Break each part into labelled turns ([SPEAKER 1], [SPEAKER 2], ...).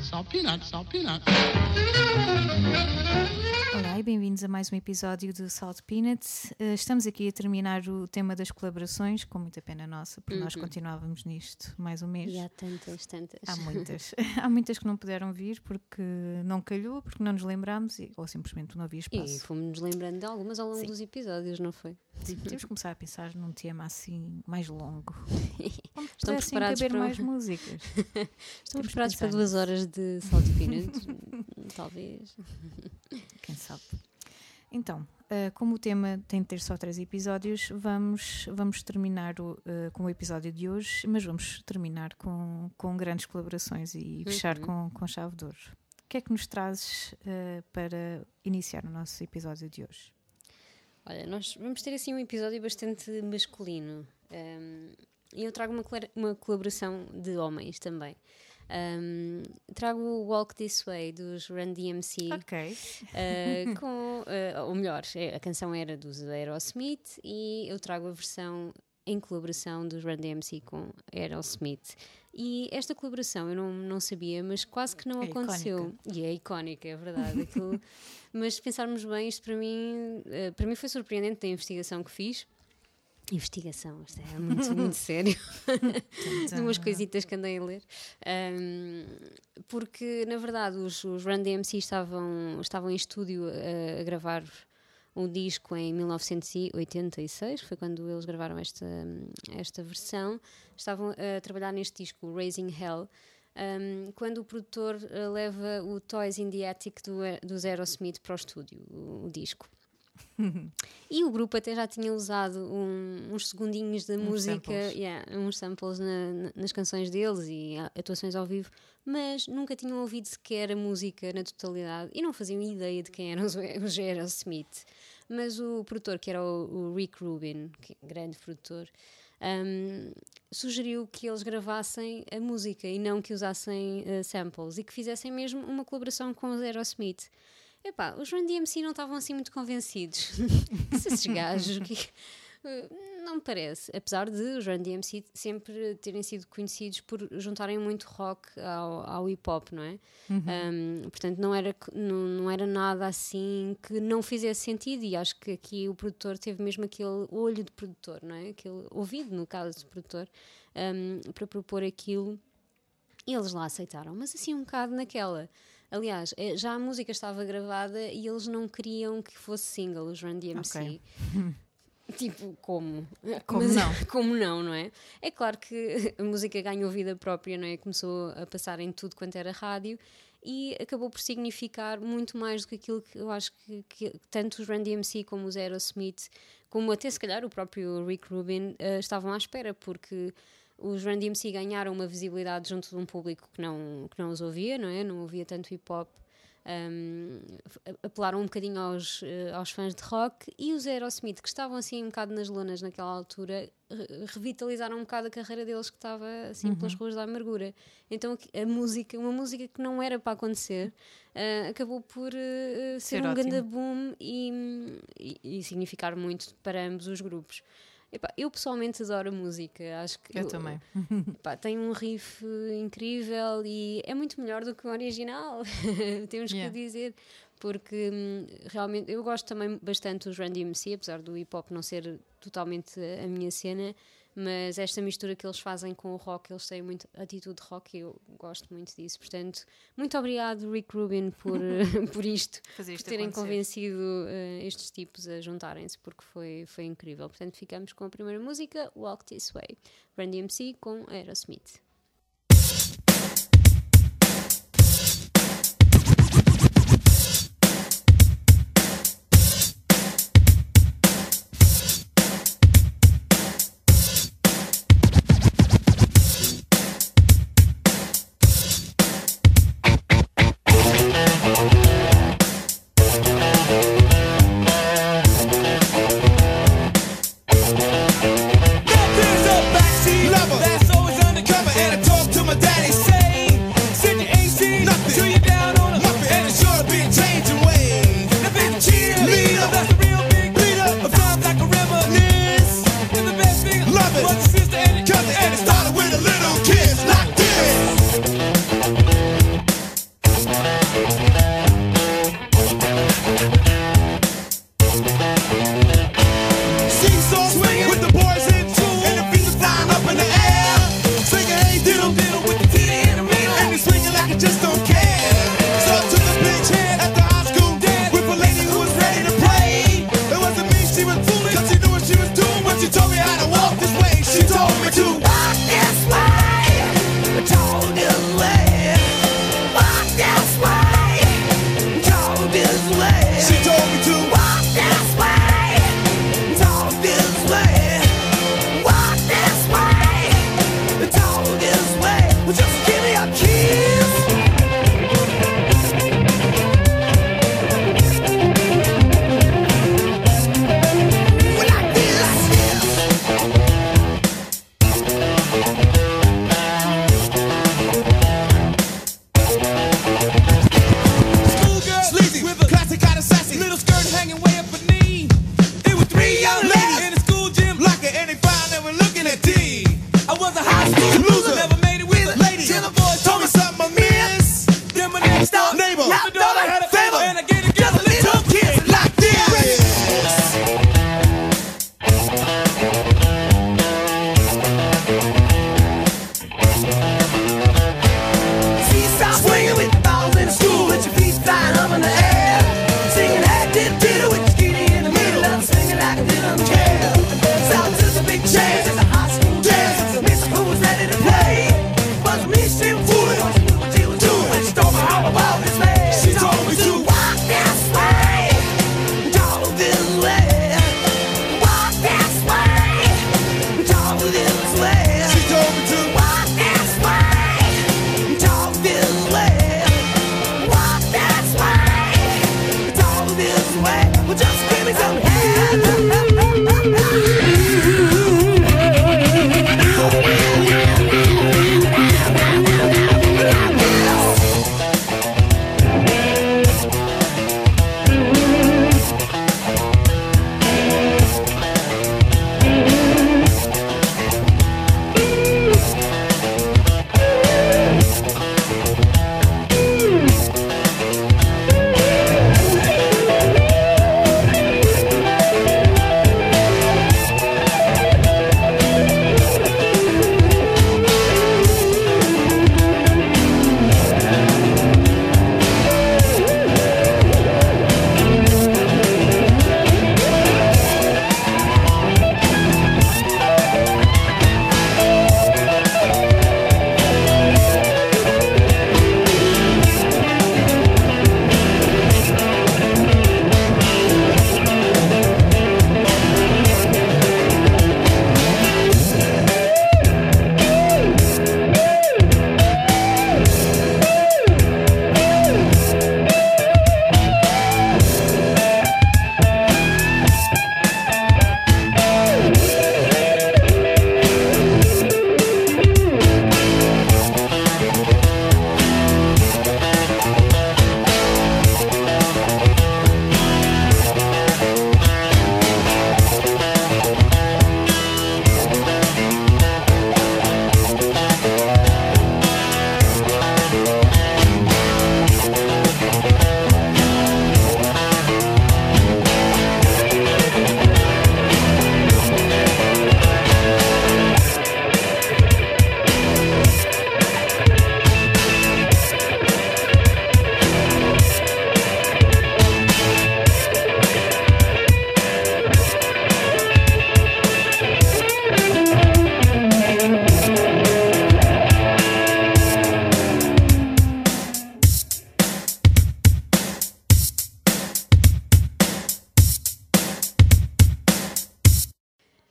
[SPEAKER 1] Salt peanuts.
[SPEAKER 2] Olá e bem-vindos a mais um episódio do Salt Peanuts. Uh, estamos aqui a terminar o tema das colaborações, com muita pena nossa, porque nós continuávamos nisto mais um mês.
[SPEAKER 3] E há tantas, tantas.
[SPEAKER 2] Há muitas. há muitas que não puderam vir porque não calhou, porque não nos lembrámos e- ou simplesmente não havia
[SPEAKER 3] E
[SPEAKER 2] espaço.
[SPEAKER 3] fomos-nos lembrando de algumas ao longo
[SPEAKER 2] Sim.
[SPEAKER 3] dos episódios, não foi?
[SPEAKER 2] Sim, temos que começar a pensar num tema assim mais longo.
[SPEAKER 3] Estão
[SPEAKER 2] pudessem
[SPEAKER 3] preparados para
[SPEAKER 2] mais músicas.
[SPEAKER 3] Estamos
[SPEAKER 2] que
[SPEAKER 3] preparados para duas horas de Salt Peanuts? Talvez.
[SPEAKER 2] Quem sabe? Então, eh, como o tema tem de ter só três episódios, vamos, vamos terminar o, eh, com o episódio de hoje, mas vamos terminar com, com grandes colaborações e fechar com, com chave de ouro. O que é que nos trazes eh, para iniciar o nosso episódio de hoje?
[SPEAKER 3] Olha, nós vamos ter assim um episódio bastante masculino. Um, E eu trago uma, uma colaboração de homens também. Um, trago o Walk This Way dos Run DMC.
[SPEAKER 2] Ok.
[SPEAKER 3] Uh, com, uh, ou melhor, é- a canção era dos Aerosmith e eu trago a versão em colaboração dos Run DMC com Aerosmith. E esta colaboração eu não, não sabia, mas quase que não
[SPEAKER 2] É
[SPEAKER 3] aconteceu. E é icónica, é verdade. Aquilo- mas se pensarmos bem, isto para mim, uh, para mim foi surpreendente da investigação que fiz. Investigação, isto é muito, muito sério de umas coisitas que andei a ler. Um, porque, na verdade, os, os Run DMC estavam, estavam em estúdio a, a gravar um disco em 1986, foi quando eles gravaram esta, esta versão. Estavam a trabalhar neste disco, Raising Hell. um, quando o produtor uh, leva o Toys in the Attic do, dos Aerosmith para o estúdio, o, o disco. E o grupo até já tinha usado um- uns segundinhos da música,
[SPEAKER 2] samples.
[SPEAKER 3] yeah, uns samples na- na- nas canções deles e atuações ao vivo, mas nunca tinham ouvido sequer a música na totalidade e não faziam ideia de quem eram os, os Aerosmith. Mas o produtor, que era o, o Rick Rubin, que é um grande produtor, um, sugeriu que eles gravassem a música e não que usassem uh, samples e que fizessem mesmo uma colaboração com os Aerosmith. Epá, os Run DMC não estavam assim muito convencidos. Esses gajos que. eh, Não me parece. Apesar de os Run DMC sempre terem sido conhecidos por juntarem muito rock ao, ao hip hop, não é? Um, portanto, não era, não, não era nada assim que não fizesse sentido. E acho que aqui o produtor teve mesmo aquele olho de produtor, não é? Aquele ouvido, no caso de produtor, um, para propor aquilo. E eles lá aceitaram, mas assim um bocado naquela. Aliás, eh, já a música estava gravada e eles não queriam que fosse single, os Run DMC.
[SPEAKER 2] Ok.
[SPEAKER 3] Tipo, como?
[SPEAKER 2] Como não?
[SPEAKER 3] Como não, não é? É claro que a música ganhou vida própria, não é? Começou a passar em tudo quanto era rádio e acabou por significar muito mais do que aquilo que eu acho que, que tanto os Run DMC como os Aerosmith, como até se calhar o próprio Rick Rubin, eh, estavam à espera, porque os Run DMC ganharam uma visibilidade junto de um público que não, que não os ouvia, não é? Não ouvia tanto hip hop. Um, apelaram um bocadinho aos, eh, aos fãs de rock e os Aerosmith, que estavam assim um bocado nas lonas naquela altura, re- revitalizaram um bocado a carreira deles que estava assim pelas ruas da amargura. Então a música, uma música que não era para acontecer, eh, acabou por eh, ser,
[SPEAKER 2] Ser
[SPEAKER 3] um
[SPEAKER 2] ótimo.
[SPEAKER 3] grande boom e, e- e significar muito para ambos os grupos. Epá, eu pessoalmente adoro a música, acho que
[SPEAKER 2] Eu também.
[SPEAKER 3] Pá, tem um riff incrível e é muito melhor do que o original, temos
[SPEAKER 2] Yeah.
[SPEAKER 3] que dizer, porque hum, realmente eu gosto também bastante dos Run DMC, apesar do hip hop não ser totalmente a minha cena, mas esta mistura que eles fazem com o rock, eles têm muito atitude rock e eu gosto muito disso. Portanto, muito obrigado, Rick Rubin, por, por isto,
[SPEAKER 2] Fazer
[SPEAKER 3] por
[SPEAKER 2] isto
[SPEAKER 3] terem
[SPEAKER 2] acontecer.
[SPEAKER 3] convencido eh, estes tipos a juntarem-se, porque foi, foi incrível. Portanto, ficamos com a primeira música, Walk This Way, Run DMC com Aerosmith.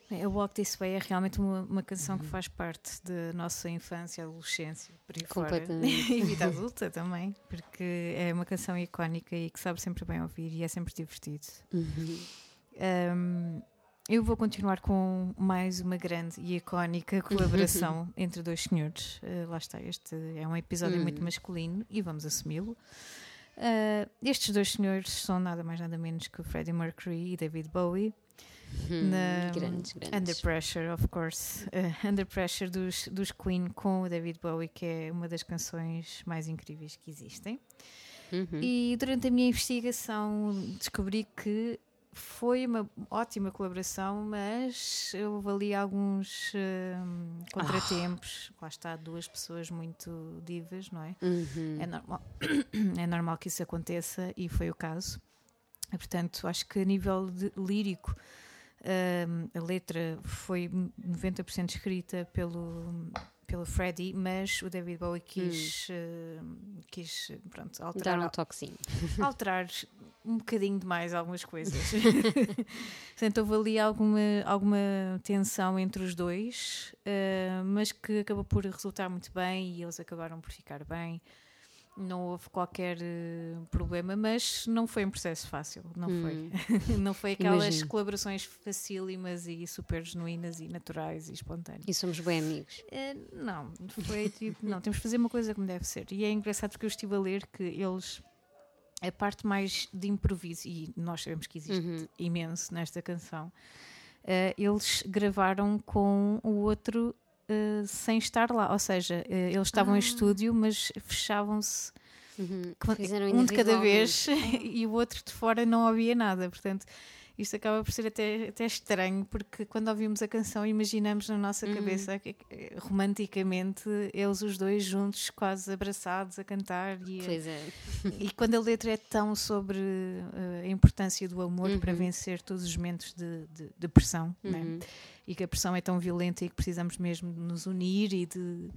[SPEAKER 4] A Walk This Way
[SPEAKER 2] é realmente uma, uma canção que faz parte da nossa infância, adolescência, por aí fora.
[SPEAKER 3] Completamente.
[SPEAKER 2] e vida adulta também, porque é uma canção icónica e que sabe sempre bem ouvir e é sempre divertido.
[SPEAKER 3] Uhum.
[SPEAKER 2] Um, eu vou continuar com mais uma grande e icónica colaboração entre dois senhores. Uh, lá está, este é um episódio muito
[SPEAKER 3] Uhum.
[SPEAKER 2] masculino e vamos assumi-lo. Uh, estes dois senhores são nada mais nada menos que o Freddie Mercury e David Bowie.
[SPEAKER 3] Hum,
[SPEAKER 2] Na-
[SPEAKER 3] grandes, grandes.
[SPEAKER 2] Under Pressure, of course. Uh, Under Pressure dos, dos Queen com o David Bowie, que é uma das canções mais incríveis que existem.
[SPEAKER 3] Uhum.
[SPEAKER 2] E durante a minha investigação descobri que foi uma ótima colaboração, mas houve ali alguns hum, contratempos. Lá está, duas pessoas muito divas, não é?
[SPEAKER 3] Uhum.
[SPEAKER 2] É normal, é normal que isso aconteça e foi o caso. E, portanto, acho que a nível de lírico A letra foi 90% escrita pelo, pelo Freddie, mas o David Bowie quis, ah, quis pronto, alterar,
[SPEAKER 3] Dar um toquezinho.
[SPEAKER 2] alterar um bocadinho demais algumas coisas. Portanto, houve ali alguma, alguma tensão entre os dois, ah, mas que acabou por resultar muito bem e eles acabaram por ficar bem. Não houve qualquer eh, problema, mas não foi um processo fácil, não foi. não foi aquelas
[SPEAKER 3] Imagino.
[SPEAKER 2] colaborações facílimas e super genuínas e naturais e espontâneas.
[SPEAKER 3] E somos bem amigos.
[SPEAKER 2] Eh, não, foi tipo, não, temos de fazer uma coisa como deve ser. E é engraçado porque eu estive a ler que eles, a parte mais de improviso, e nós sabemos que existe
[SPEAKER 3] Uhum.
[SPEAKER 2] imenso nesta canção, eh, eles gravaram com o outro eh, sem estar lá. Ou seja, eh, eles estavam em estúdio, mas fechavam-se
[SPEAKER 3] Uhum.
[SPEAKER 2] um de cada vez e o outro de fora não ouvia nada. Portanto, isto acaba por ser até, até estranho, porque quando ouvimos a canção, imaginamos na nossa
[SPEAKER 3] Uhum.
[SPEAKER 2] cabeça romanticamente eles os dois juntos, quase abraçados a cantar. E,
[SPEAKER 3] Pois é.
[SPEAKER 2] e quando a letra é tão sobre eh, a importância do amor para
[SPEAKER 3] Uhum.
[SPEAKER 2] vencer todos os momentos de, de- de pressão, né?
[SPEAKER 3] Uhum.
[SPEAKER 2] e que a pressão é tão violenta e que precisamos mesmo de nos unir e de.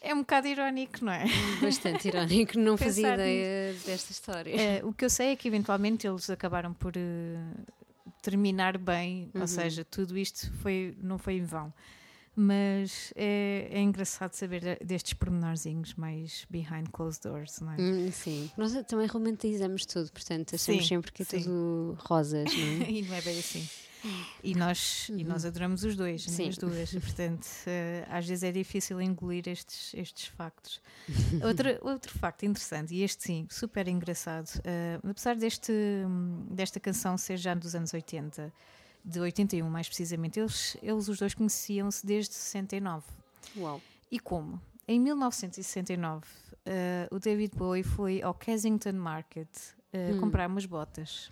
[SPEAKER 2] É um bocado irónico, não é?
[SPEAKER 3] Bastante irónico, não fazia ideia desta história.
[SPEAKER 2] Eh, o que eu sei é que eventualmente eles acabaram por eh, terminar bem,
[SPEAKER 3] Uhum.
[SPEAKER 2] ou seja, tudo isto foi, não foi em vão. Mas é, é engraçado saber de- destes pormenorzinhos mais behind closed doors, não é?
[SPEAKER 3] Hum, sim, nós também romantizamos tudo, portanto, achamos
[SPEAKER 2] Sim,
[SPEAKER 3] sempre que é
[SPEAKER 2] sim.
[SPEAKER 3] tudo rosas, não é?
[SPEAKER 2] E não é bem assim. E nós, e nós adoramos os dois, né? As duas. Portanto, eh, às vezes é difícil engolir estes, estes factos. Outro, outro facto interessante, e este sim, super engraçado, eh, apesar deste, desta canção ser já dos anos 80, de 81 mais precisamente, eles, eles os dois conheciam-se desde 69.
[SPEAKER 3] Uau.
[SPEAKER 2] E como? Em 1969, eh, o David Bowie foi ao Kensington Market eh,
[SPEAKER 3] Hum.
[SPEAKER 2] comprar umas botas.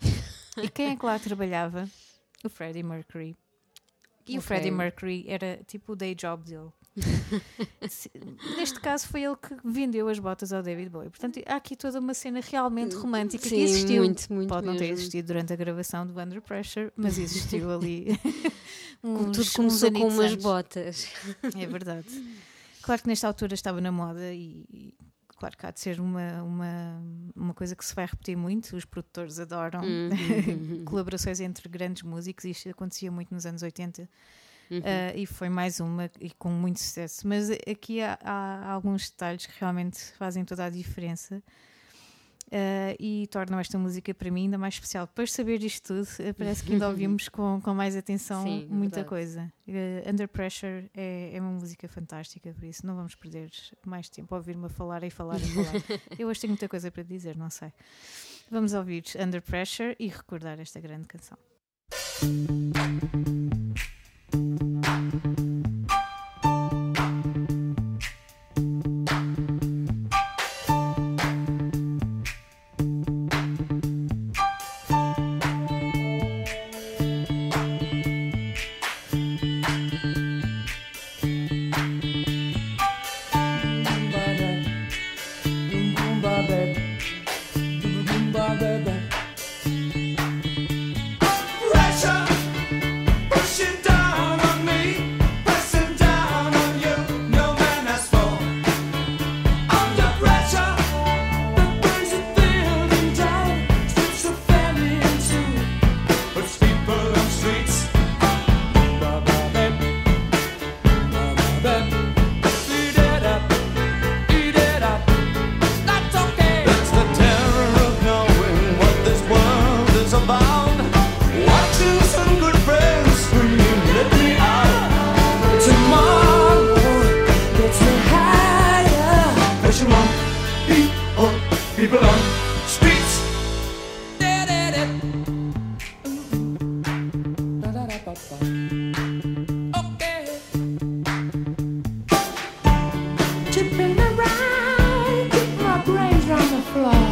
[SPEAKER 2] e quem é que lá trabalhava? O Freddie Mercury. E o
[SPEAKER 3] Ok.
[SPEAKER 2] Freddie Mercury era tipo o day job dele. Neste caso foi ele que vendeu as botas ao David Bowie. Portanto, há aqui toda uma cena realmente romântica
[SPEAKER 3] Sim,
[SPEAKER 2] que existiu.
[SPEAKER 3] muito, muito
[SPEAKER 2] Pode não ter
[SPEAKER 3] mesmo.
[SPEAKER 2] existido durante a gravação do Under Pressure, mas existiu ali. Uns-
[SPEAKER 3] tudo
[SPEAKER 2] uns
[SPEAKER 3] começou com
[SPEAKER 2] anitos
[SPEAKER 3] umas
[SPEAKER 2] antes.
[SPEAKER 3] botas.
[SPEAKER 2] É verdade. Claro que nesta altura estava na moda e claro que há de ser uma, uma, uma coisa que se vai repetir muito, os produtores adoram
[SPEAKER 3] Uhum.
[SPEAKER 2] colaborações entre grandes músicos, isto acontecia muito nos anos 80
[SPEAKER 3] Uhum.
[SPEAKER 2] eh, e foi mais uma e com muito sucesso. Mas aqui há, há alguns detalhes que realmente fazem toda a diferença. Eh, e tornam esta música para mim ainda mais especial. Depois de saber isto tudo, eh, parece que ainda ouvimos com, com mais atenção
[SPEAKER 3] Sim,
[SPEAKER 2] muita
[SPEAKER 3] verdade.
[SPEAKER 2] coisa. Eh, Under Pressure é, é uma música fantástica, por isso não vamos perder mais tempo a ouvir-me a falar e falar e falar. Eu hoje tenho muita coisa para dizer, não sei. Vamos ouvir Under Pressure e recordar esta grande canção.
[SPEAKER 4] Chipping around, keep my brains round the floor.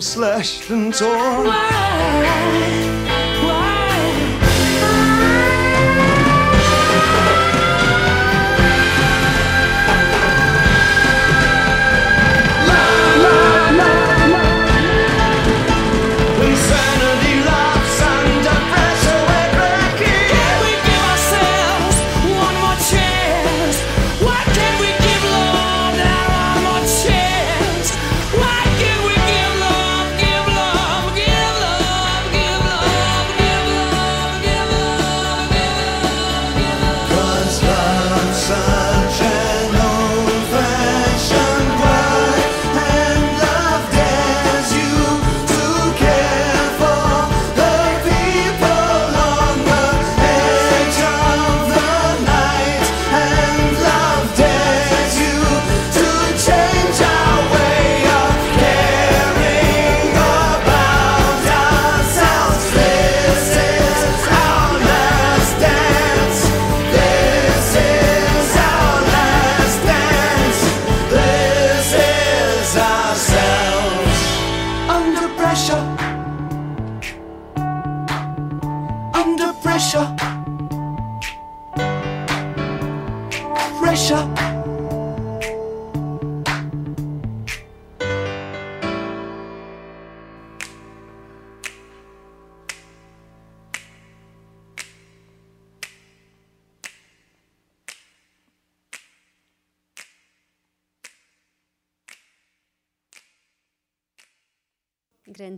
[SPEAKER 5] slashed and torn.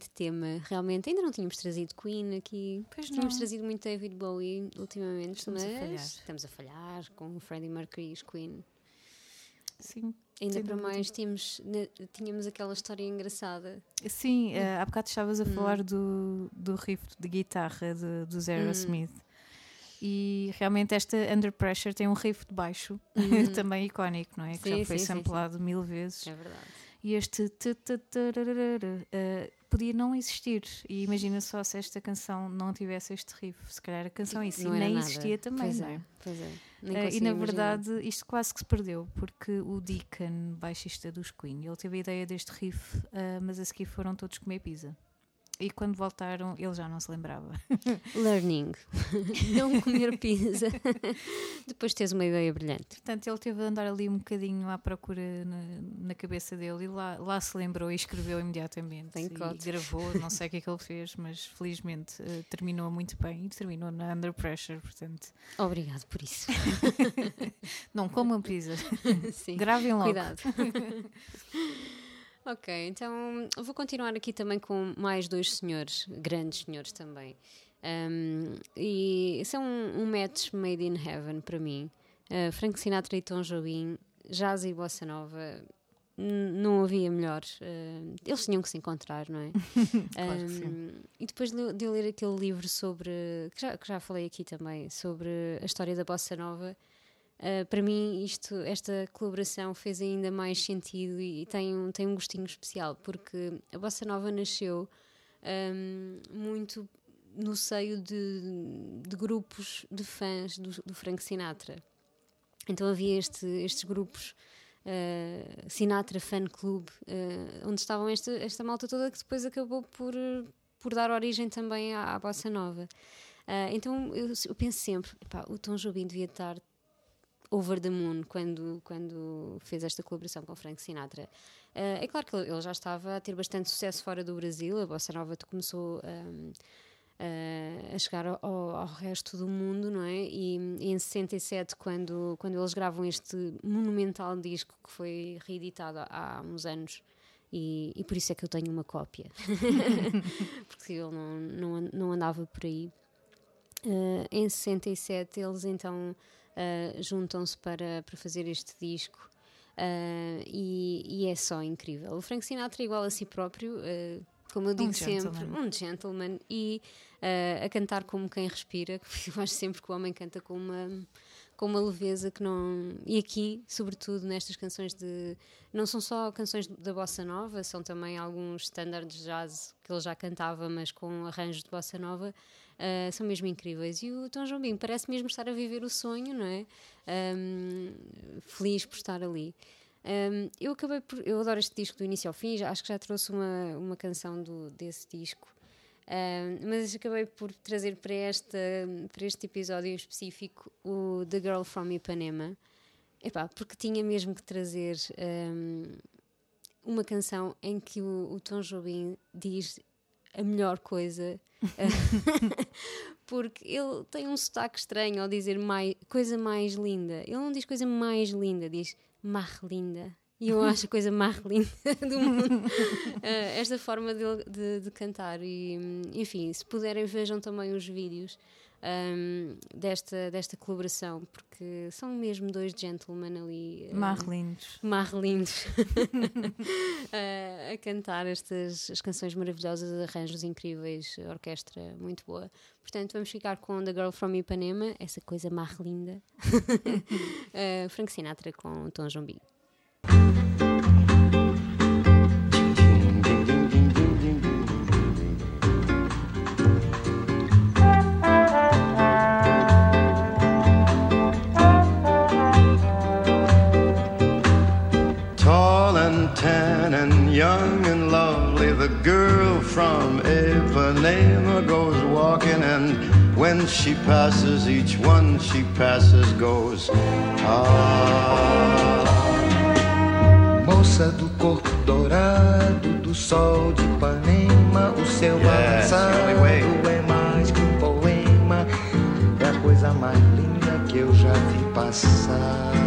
[SPEAKER 3] Grande tema, realmente. Ainda não tínhamos trazido Queen aqui.
[SPEAKER 2] Pois
[SPEAKER 3] tínhamos
[SPEAKER 2] não.
[SPEAKER 3] trazido muito David Bowie ultimamente,
[SPEAKER 2] Estamos a
[SPEAKER 3] mas
[SPEAKER 2] falhar.
[SPEAKER 3] estamos a falhar com o Freddie Mercury e os Queen.
[SPEAKER 2] Sim.
[SPEAKER 3] Ainda para
[SPEAKER 2] dúvida.
[SPEAKER 3] mais tínhamos, tínhamos aquela história engraçada.
[SPEAKER 2] Sim, eh, há bocado estavas
[SPEAKER 3] Hum.
[SPEAKER 2] a falar do, do riff de guitarra de, do Zero
[SPEAKER 3] Hum.
[SPEAKER 2] Smith. E realmente esta Under Pressure tem um riff de baixo também icónico, não é? Que
[SPEAKER 3] Uhum. Sim,
[SPEAKER 2] já foi
[SPEAKER 3] sim, sim, sim.
[SPEAKER 2] samplado mil vezes.
[SPEAKER 3] É verdade.
[SPEAKER 2] E este eh, podia não existir. E imagina só se esta canção não tivesse este riff. Se calhar a canção em si nem
[SPEAKER 3] nada.
[SPEAKER 2] existia também,
[SPEAKER 3] Pois
[SPEAKER 2] não
[SPEAKER 3] é,
[SPEAKER 2] é?
[SPEAKER 3] pois é.
[SPEAKER 2] Eh, e na
[SPEAKER 3] imaginar.
[SPEAKER 2] verdade isto quase que se perdeu porque o Deacon, baixista dos Queen, ele teve a ideia deste riff, eh, mas a seguir foram todos comer pizza. E quando voltaram, ele já não se lembrava.
[SPEAKER 3] Learning. não comer pizza. Depois tens uma ideia brilhante.
[SPEAKER 2] Portanto, ele teve de andar ali um bocadinho à procura na, na cabeça dele e lá, lá se lembrou e escreveu imediatamente.
[SPEAKER 3] Thank
[SPEAKER 2] e
[SPEAKER 3] God.
[SPEAKER 2] gravou, não sei o que é que ele fez, mas felizmente eh, terminou muito bem e terminou na Under Pressure. Portanto,
[SPEAKER 3] Obrigado por isso.
[SPEAKER 2] não comam pizza,
[SPEAKER 3] Sim.
[SPEAKER 2] gravem logo.
[SPEAKER 3] Cuidado. Ok, então vou continuar aqui também com mais dois senhores, grandes senhores também. Um, e são um, um match made in heaven para mim. Uh, Frank Sinatra e Tom Jobim, jazz e bossa nova, não havia melhor. Uh, eles tinham que se encontrar, não é?
[SPEAKER 2] Claro que sim.
[SPEAKER 3] Um, e depois de, de eu ler aquele livro sobre, que já, que já falei aqui também, sobre a história da bossa nova, Uh, para mim isto, esta colaboração fez ainda mais sentido e, tem um, tem um gostinho especial porque a Bossa Nova nasceu um, muito no seio de, de grupos de fãs do, do Frank Sinatra. Então havia este, estes grupos uh, Sinatra Fan Club, uh, onde estavam esta, esta malta toda que depois acabou por, por dar origem também à, à Bossa Nova. Uh, então eu, eu penso sempre, epá, o Tom Jobim devia estar over the moon quando, quando fez esta colaboração com Frank Sinatra. Uh, é claro que ele já estava a ter bastante sucesso fora do Brasil, a Bossa Nova começou um, uh, a chegar ao, ao, resto do mundo, não é? E, em 67, quando, quando eles gravam este monumental disco que foi reeditado há uns anos, e, e, por isso é que eu tenho uma cópia, porque ele não, não, não andava por aí. Uh, em 67, eles então uh, juntam-se para, para fazer este disco. Uh, e, e, é só incrível. O Frank Sinatra é igual a si próprio, uh, como eu digo
[SPEAKER 2] um
[SPEAKER 3] sempre,
[SPEAKER 2] gentleman.
[SPEAKER 3] um gentleman e uh, a cantar como quem respira. Eu acho sempre que o homem canta com uma, com uma leveza que não. E aqui, sobretudo nestas canções de. Não são só canções da bossa nova, são também alguns standards jazz que ele já cantava, mas com arranjos de bossa nova. ah, são mesmo incríveis. E o Tom Jobim parece mesmo estar a viver o sonho, não é? Ahm, feliz por estar ali. Um, eu acabei por. Eu adoro este disco do início ao fim, já, acho que já trouxe uma, uma canção do, desse disco. Mas acabei por trazer para, esta, para este episódio em específico o The Girl from Ipanema. Epá, porque tinha mesmo que trazer um, uma canção em que o, o Tom Jobim diz a melhor coisa. porque ele tem um sotaque estranho ao dizer mais, coisa mais linda. Ele não diz coisa mais linda, diz mais linda. E eu acho a coisa mais linda do mundo. Eh, esta forma de, de, de cantar. E, enfim, se puderem, vejam também os vídeos hum, desta, desta colaboração, porque são mesmo dois gentlemen ali. hum,
[SPEAKER 2] Marlindos.
[SPEAKER 3] lindos a, cantar estas as canções maravilhosas, arranjos incríveis, orquestra muito boa. Portanto, vamos ficar com The Girl from Ipanema, essa coisa mais linda. Eh, Frank Sinatra com Tom Jobim.
[SPEAKER 6] And young and lovely, the girl from Ipanema goes walking, and when she passes, each one she passes goes. Ah.
[SPEAKER 7] Moça do corpo dourado, do sol de Ipanema, o seu
[SPEAKER 6] Yes,
[SPEAKER 7] balançado é mais que um poema, é a coisa mais linda que eu já vi passar.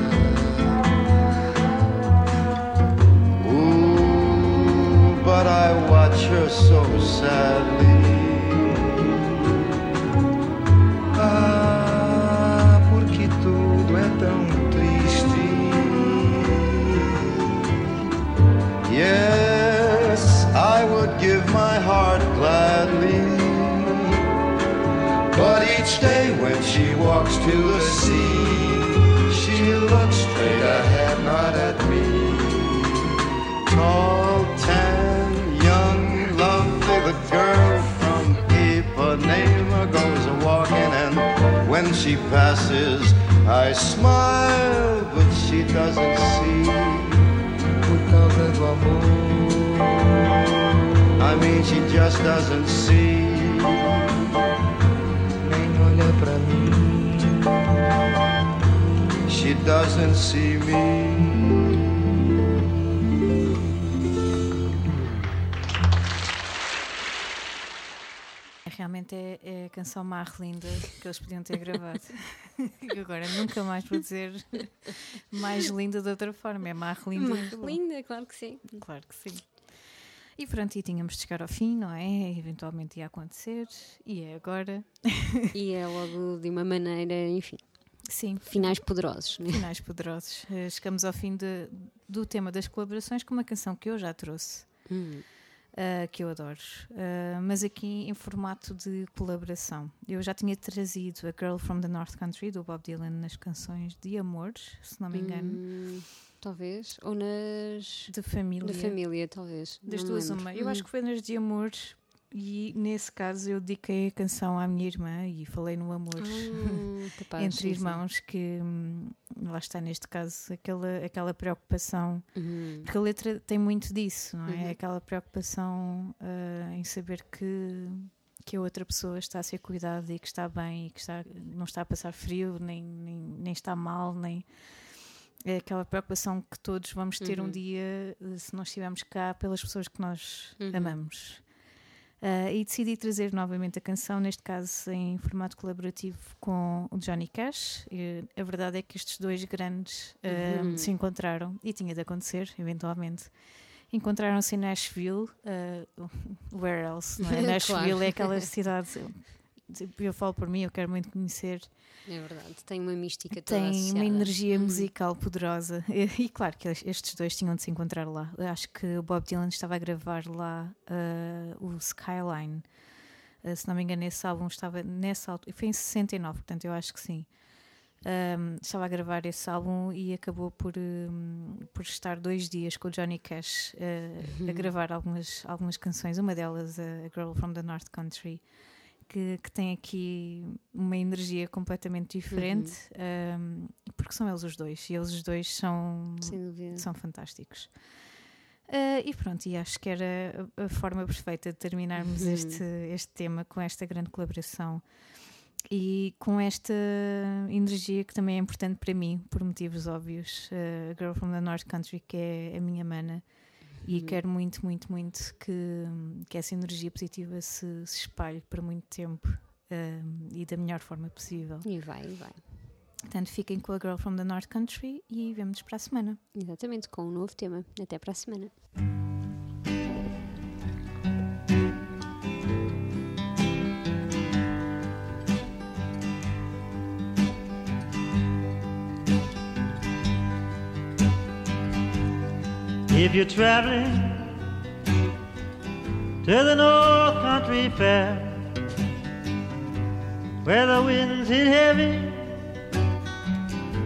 [SPEAKER 6] So sadly.
[SPEAKER 7] Ah.
[SPEAKER 6] Yes, I would give my heart gladly. But each day when she walks to the she passes, I smile, but she doesn't see. I mean, she just doesn't see. She doesn't see me.
[SPEAKER 2] Canção mais linda que eles podiam ter gravado. E agora nunca mais vou dizer mais linda de outra forma. É mais linda.
[SPEAKER 3] Mais linda, claro que sim.
[SPEAKER 2] Claro que sim. E pronto, e tínhamos de chegar ao fim, não é? Eventualmente ia acontecer. E é agora.
[SPEAKER 3] E é logo de uma maneira, enfim,
[SPEAKER 2] Sim,
[SPEAKER 3] finais poderosos. né?
[SPEAKER 2] finais poderosos. Eh, Chegamos ao fim de- do tema das colaborações com uma canção que eu já trouxe.
[SPEAKER 3] Hum.
[SPEAKER 2] Uh, que eu adoro, Uh, mas aqui em formato de colaboração. Eu já tinha trazido a Girl from the North Country do Bob Dylan nas canções de amor, se não me engano,
[SPEAKER 3] Hum, talvez. Ou nas.
[SPEAKER 2] de família.
[SPEAKER 3] Da família, talvez.
[SPEAKER 2] Das duas, uma. Eu
[SPEAKER 3] Hum.
[SPEAKER 2] acho que foi nas de amor. E nesse caso eu dediquei a canção à minha irmã e falei no amor
[SPEAKER 3] Ah, capaz,
[SPEAKER 2] entre
[SPEAKER 3] sim.
[SPEAKER 2] irmãos que hum, lá está neste caso aquela, aquela preocupação
[SPEAKER 3] Uhum.
[SPEAKER 2] Porque a letra tem muito disso, não é?
[SPEAKER 3] Uhum.
[SPEAKER 2] Aquela preocupação ah, em saber que, que a outra pessoa está a ser cuidada e que está bem e que está, não está a passar frio, nem, nem, nem está mal, nem. É aquela preocupação que todos vamos ter um
[SPEAKER 3] Uhum.
[SPEAKER 2] dia eh, se nós estivermos cá pelas pessoas que nós
[SPEAKER 3] Uhum.
[SPEAKER 2] amamos. Ah, e decidi trazer novamente a canção, neste caso em formato colaborativo com o Johnny Cash. E a verdade é que estes dois grandes ah,
[SPEAKER 3] Uhum.
[SPEAKER 2] se encontraram e tinha de acontecer, eventualmente. Encontraram-se em Nashville, ah, where else? Não é?
[SPEAKER 3] Claro.
[SPEAKER 2] Nashville é aquela cidade. Eu, eu falo por mim, eu quero muito conhecer.
[SPEAKER 3] É verdade, tem uma mística toda
[SPEAKER 2] Tem
[SPEAKER 3] associada.
[SPEAKER 2] uma energia
[SPEAKER 3] Uhum.
[SPEAKER 2] musical poderosa. E, e claro que estes dois tinham de se encontrar lá. Eu acho que o Bob Dylan estava a gravar lá ah, o Skyline. Ah, se não me engano, esse álbum estava nessa altura. Foi em 69, portanto, eu acho que sim. um, estava a gravar esse álbum e acabou por, um, por estar dois dias com o Johnny Cash uh, a gravar algumas, algumas canções, uma delas, a Girl from the North Country, que, que tem aqui uma energia completamente diferente, um, porque são eles os dois, e eles os dois são, são fantásticos. Uh, e pronto, e acho que era a, forma perfeita de terminarmos
[SPEAKER 3] Uhum.
[SPEAKER 2] este, este tema com esta grande colaboração e com esta energia que também é importante para mim, por motivos óbvios. Uh, a Girl from the North Country, que é a minha mana, e quero muito, muito, muito que, que essa energia positiva se, se espalhe por muito tempo uh, e da melhor forma possível.
[SPEAKER 3] E vai, e vai.
[SPEAKER 2] Portanto, fiquem com a Girl from the North Country e vemo-nos para a semana.
[SPEAKER 3] Exatamente, com um novo tema. Até para a semana.
[SPEAKER 8] If you're traveling to the North Country Fair, where the winds hit heavy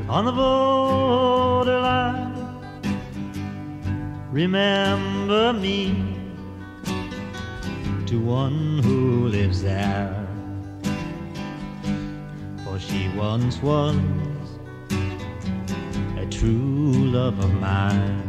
[SPEAKER 8] on the borderline, remember me to one who lives there. For she once was a true love of mine.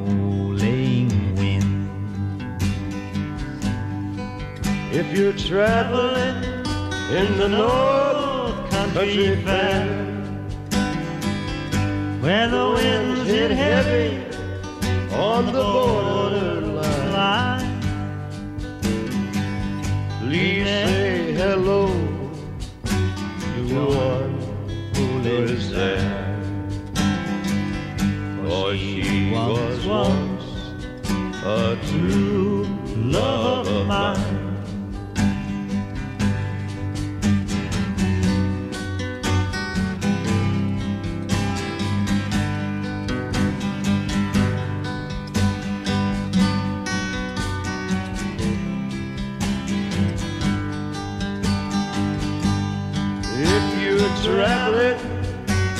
[SPEAKER 9] If you're traveling in the North Country Fair,
[SPEAKER 8] where the winds hit heavy
[SPEAKER 9] on the borderline,
[SPEAKER 8] line.
[SPEAKER 9] please say hello to one who lives there. For she was once a true love of mine.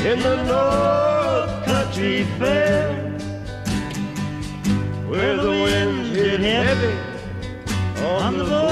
[SPEAKER 9] In the North Country Fair, where the winds hit heavy on the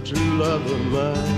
[SPEAKER 9] true love of mine.